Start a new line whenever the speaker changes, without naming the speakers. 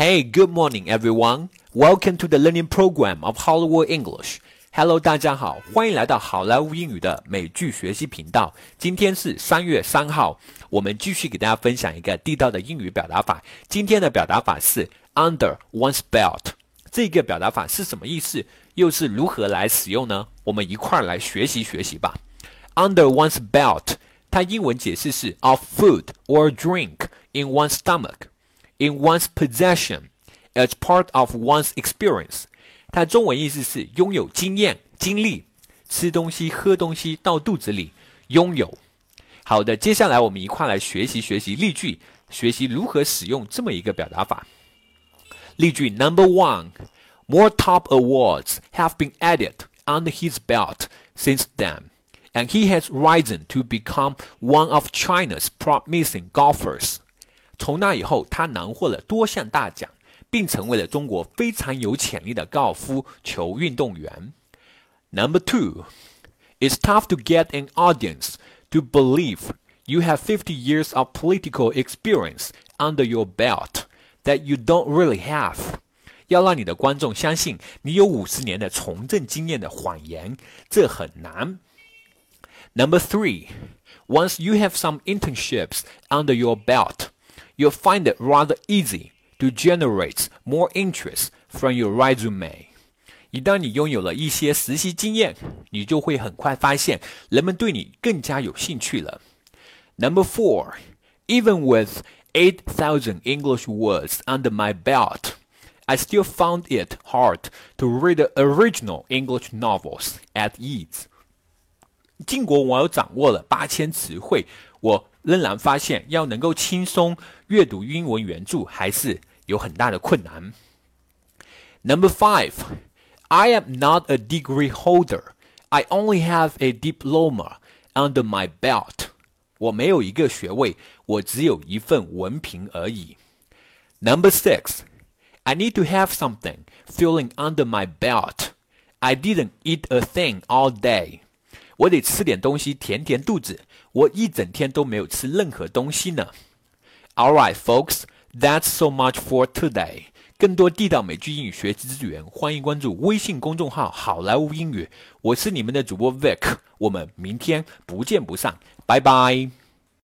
Hey, good morning, everyone. Welcome to the learning program of Hollywood English. Hello，大家好，欢迎来到好莱坞英语的美剧学习频道。今天是三月三号，我们继续给大家分享一个地道的英语表达法。今天的表达法是 under one's belt。这个表达法是什么意思？又是如何来使用呢？我们一块儿来学习学习吧。Under one's belt，它英文解释是 of food or drink in one's stomach。 in one's possession as part of one's experience。它中文意思是拥有经验、经历，吃东西、喝东西到肚子里，拥有。好的，接下来我们一块来学习学习例句，学习如何使用这么一个表达法。例句 Number one: More top awards have been added under his belt since then, and he has risen to become one of China's promising golfers. 从那以后，他囊获了多项大奖，并成为了中国非常有潜力的高尔夫球运动员。Number two, it's tough to get an audience to believe you have 50 years of political experience under your belt that you don't really have。要让你的观众相信你有五十年的从政经验的谎言，这很难。Number three, once you have some internships under your belt you'll find it rather easy to generate more interest from your resume. 一旦你拥有了一些实习经验，你就会很快发现人们对你更加有兴趣了。Number four, even with 8,000 English words under my belt, I still found it hard to read the original English novels at ease. 尽管我掌握了八千词汇， 我仍然发现要能够轻松阅读英文原着还是有很大的困难。Number five, I am not a degree holder. I only have a diploma under my belt. 我没有一个学位，我只有一份文凭而已。Number six, I need to have something filling under my belt. I didn't eat a thing all day. 我得吃点东西填填肚子。我一整天都没有吃任何东西呢。All right, folks, that's so much for today. 更多地道美剧英语学习资源，欢迎关注微信公众号“好莱坞英语”。我是你们的主播 Vic，我们明天不见不散，拜拜。